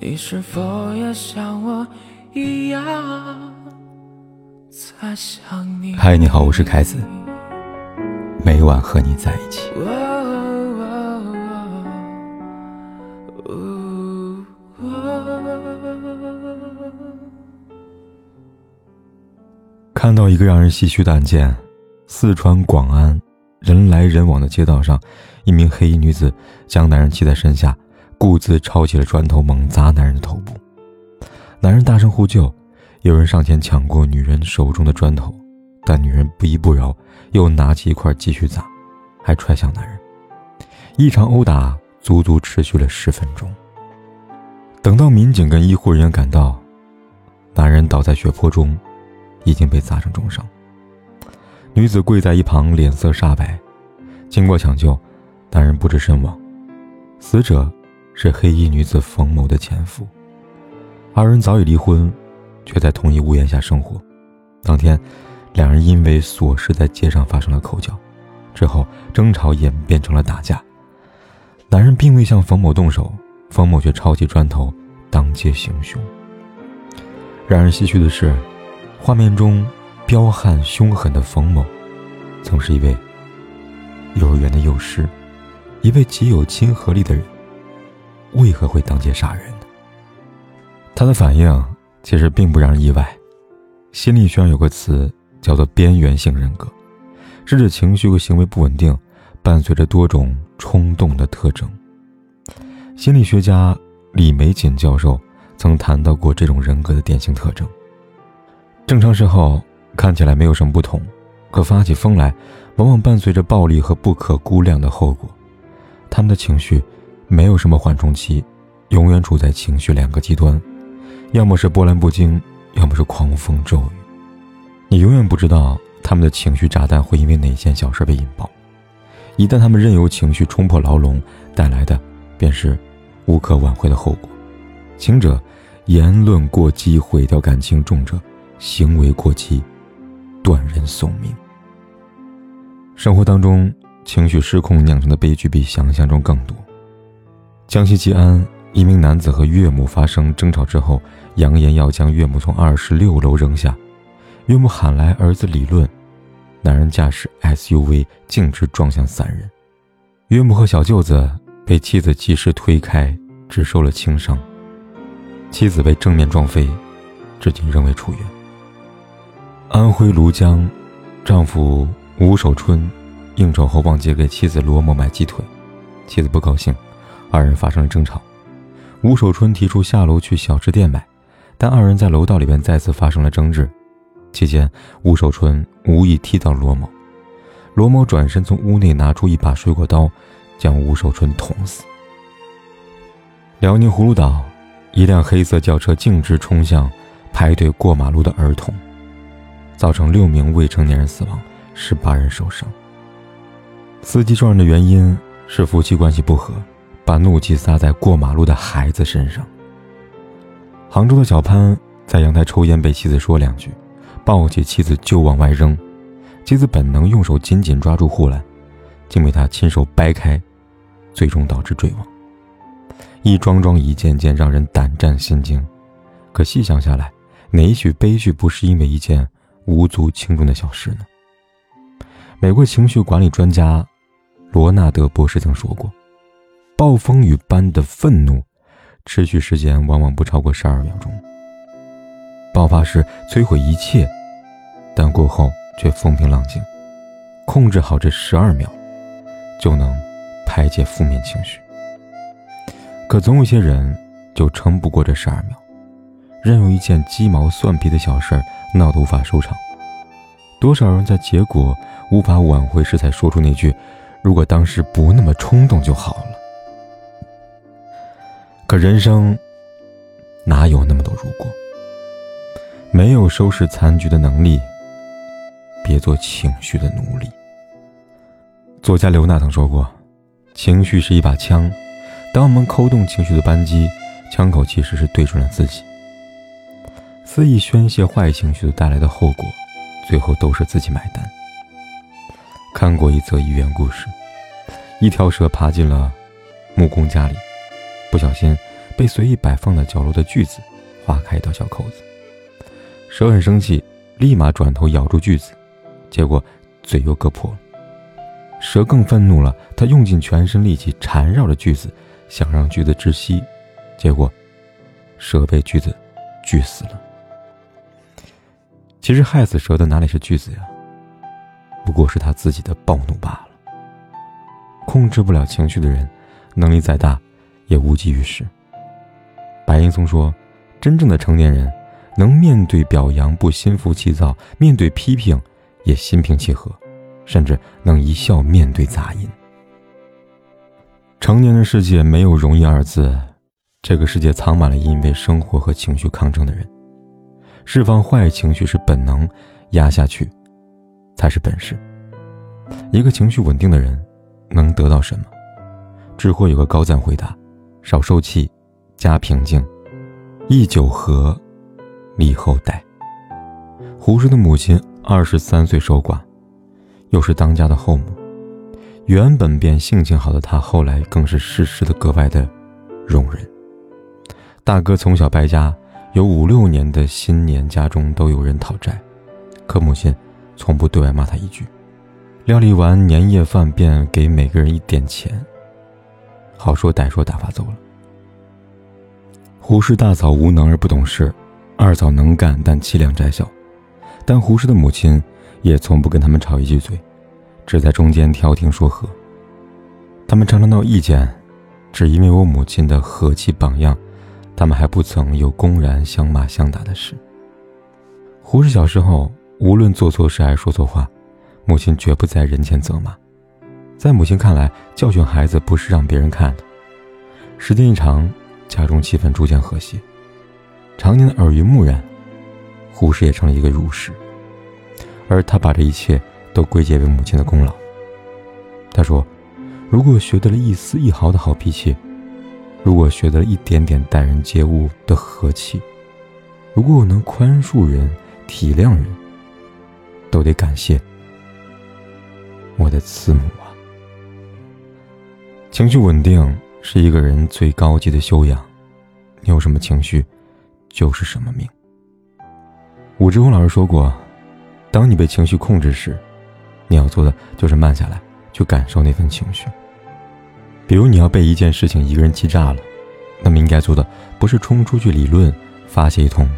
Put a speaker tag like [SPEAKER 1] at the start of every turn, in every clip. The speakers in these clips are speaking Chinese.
[SPEAKER 1] 你是否也像我一样在想你？
[SPEAKER 2] 嗨，你好，我是凯子，每晚和你在一起。看到一个让人唏嘘的案件：四川广安人来人往的街道上，一名黑衣女子将男人骑在身下。故自抄起了砖头，猛砸男人的头部。男人大声呼救，有人上前抢过女人手中的砖头，但女人不依不饶，又拿起一块继续砸，还踹向男人。一场殴打足足持续了十分钟。等到民警跟医护人员赶到，男人倒在血泊中，已经被砸成重伤。女子跪在一旁，脸色煞白。经过抢救，男人不治身亡。死者。是黑衣女子冯某的前夫，二人早已离婚，却在同一屋檐下生活。当天，两人因为琐事在街上发生了口角，之后争吵演变成了打架。男人并未向冯某动手，冯某却抄起砖头当街行凶。让人唏嘘的是，画面中彪悍凶狠的冯某，曾是一位幼儿园的幼师，一位极有亲和力的人。为何会当街杀人呢？他的反应其实并不让人意外。心理学上有个词叫做“边缘性人格”，是指情绪和行为不稳定，伴随着多种冲动的特征。心理学家李玫瑾教授曾谈到过这种人格的典型特征：正常时候看起来没有什么不同，可发起疯来，往往伴随着暴力和不可估量的后果。他们的情绪。没有什么缓冲期，永远处在情绪两个极端，要么是波澜不惊，要么是狂风骤雨。你永远不知道他们的情绪炸弹会因为哪件小事被引爆。一旦他们任由情绪冲破牢笼，带来的便是无可挽回的后果。轻者言论过激毁掉感情，重者行为过激断人送命。生活当中情绪失控酿成的悲剧比想象中更多。江西吉安一名男子和岳母发生争吵之后，扬言要将岳母从二十六楼扔下。岳母喊来儿子理论，男人驾驶 SUV 径直撞向三人。岳母和小舅子被妻子及时推开，只受了轻伤。妻子被正面撞飞，至今仍未出院。安徽庐江，丈夫吴守春应酬后忘记给妻子罗某买鸡腿，妻子不高兴。二人发生了争吵，吴守春提出下楼去小吃店买，但二人在楼道里边再次发生了争执。期间，吴守春无意踢到罗某，罗某转身从屋内拿出一把水果刀，将吴守春捅死。辽宁葫芦岛，一辆黑色轿车径直冲向排队过马路的儿童，造成六名未成年人死亡，十八人受伤。司机撞人的原因是夫妻关系不和。把怒气撒在过马路的孩子身上。杭州的小潘在阳台抽烟，被妻子说两句，抱起妻子就往外扔，妻子本能用手紧紧抓住护栏，竟被他亲手掰开，最终导致坠亡。一桩桩一件件让人胆战心惊，可细想下来，哪一许悲剧不是因为一件无足轻重的小事呢？美国情绪管理专家罗纳德博士曾说过。暴风雨般的愤怒，持续时间往往不超过十二秒钟。爆发时摧毁一切，但过后却风平浪静。控制好这十二秒，就能排解负面情绪。可总有些人就撑不过这十二秒，任由一件鸡毛蒜皮的小事儿闹得无法收场。多少人在结果无法挽回时才说出那句：“如果当时不那么冲动就好了。”人生哪有那么多如果？没有收拾残局的能力，别做情绪的奴隶。作家刘娜曾说过：“情绪是一把枪，当我们扣动情绪的扳机，枪口其实是对准了自己。肆意宣泄坏情绪带来的后果，最后都是自己买单。”看过一则寓言故事：一条蛇爬进了木工家里。不小心被随意摆放在角落的锯子划开一道小口子。蛇很生气，立马转头咬住锯子，结果嘴又割破了。蛇更愤怒了，他用尽全身力气缠绕着锯子，想让锯子窒息，结果蛇被锯子锯死了。其实害死蛇的哪里是锯子呀？不过是他自己的暴怒罢了。控制不了情绪的人，能力再大，也无济于事。白岩松说：“真正的成年人，能面对表扬不心浮气躁，面对批评也心平气和，甚至能一笑面对杂音。”成年人世界没有容易二字，这个世界藏满了因为生活和情绪抗争的人。释放坏情绪是本能，压下去才是本事。一个情绪稳定的人。能得到什么？智慧有个高赞回答：少受气，加平静，易酒和，立后代。胡适的母亲二十三岁守寡，又是当家的后母，原本便性情好的她，后来更是事事的格外的容忍。大哥从小败家，有五六年的新年，家中都有人讨债，可母亲从不对外骂他一句。料理完年夜饭，便给每个人一点钱。好说歹说，打发走了。胡适大嫂无能而不懂事，二嫂能干但气量窄小，但胡适的母亲也从不跟他们吵一句嘴，只在中间调停说和。他们常常闹意见，只因为我母亲的和气榜样，他们还不曾有公然相骂相打的事。胡适小时候无论做错事还是说错话。母亲绝不在人前责骂，在母亲看来，教训孩子不是让别人看的。时间一长，家中气氛逐渐和谐。常年的耳濡目染，胡适也成了一个儒士，而他把这一切都归结为母亲的功劳。他说：“如果学得了一丝一毫的好脾气，如果学得了一点点待人接物的和气，如果我能宽恕人、体谅人，都得感谢。”我的慈母啊，情绪稳定是一个人最高级的修养。你有什么情绪，就是什么命。武志红老师说过，当你被情绪控制时，你要做的就是慢下来，去感受那份情绪。比如你要被一件事情一个人气炸了，那么应该做的不是冲出去理论发泄一通，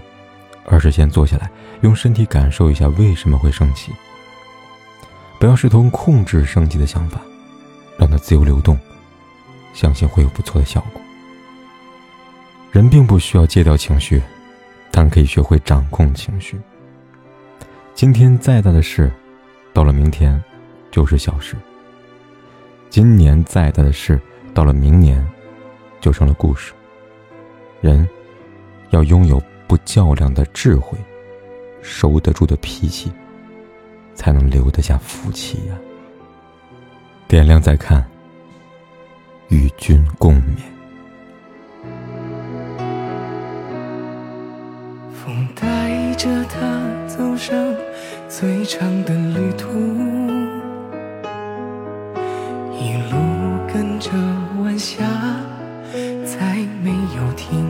[SPEAKER 2] 而是先坐下来，用身体感受一下为什么会生气。不要试图控制生气的想法，让它自由流动，相信会有不错的效果。人并不需要戒掉情绪，但可以学会掌控情绪。今天再大的事，到了明天就是小事；今年再大的事，到了明年就成了故事。人要拥有不较量的智慧，收得住的脾气。才能留得下福气呀！点亮再看，与君共勉。
[SPEAKER 1] 风带着他走上最长的旅途，一路跟着晚霞，再没有停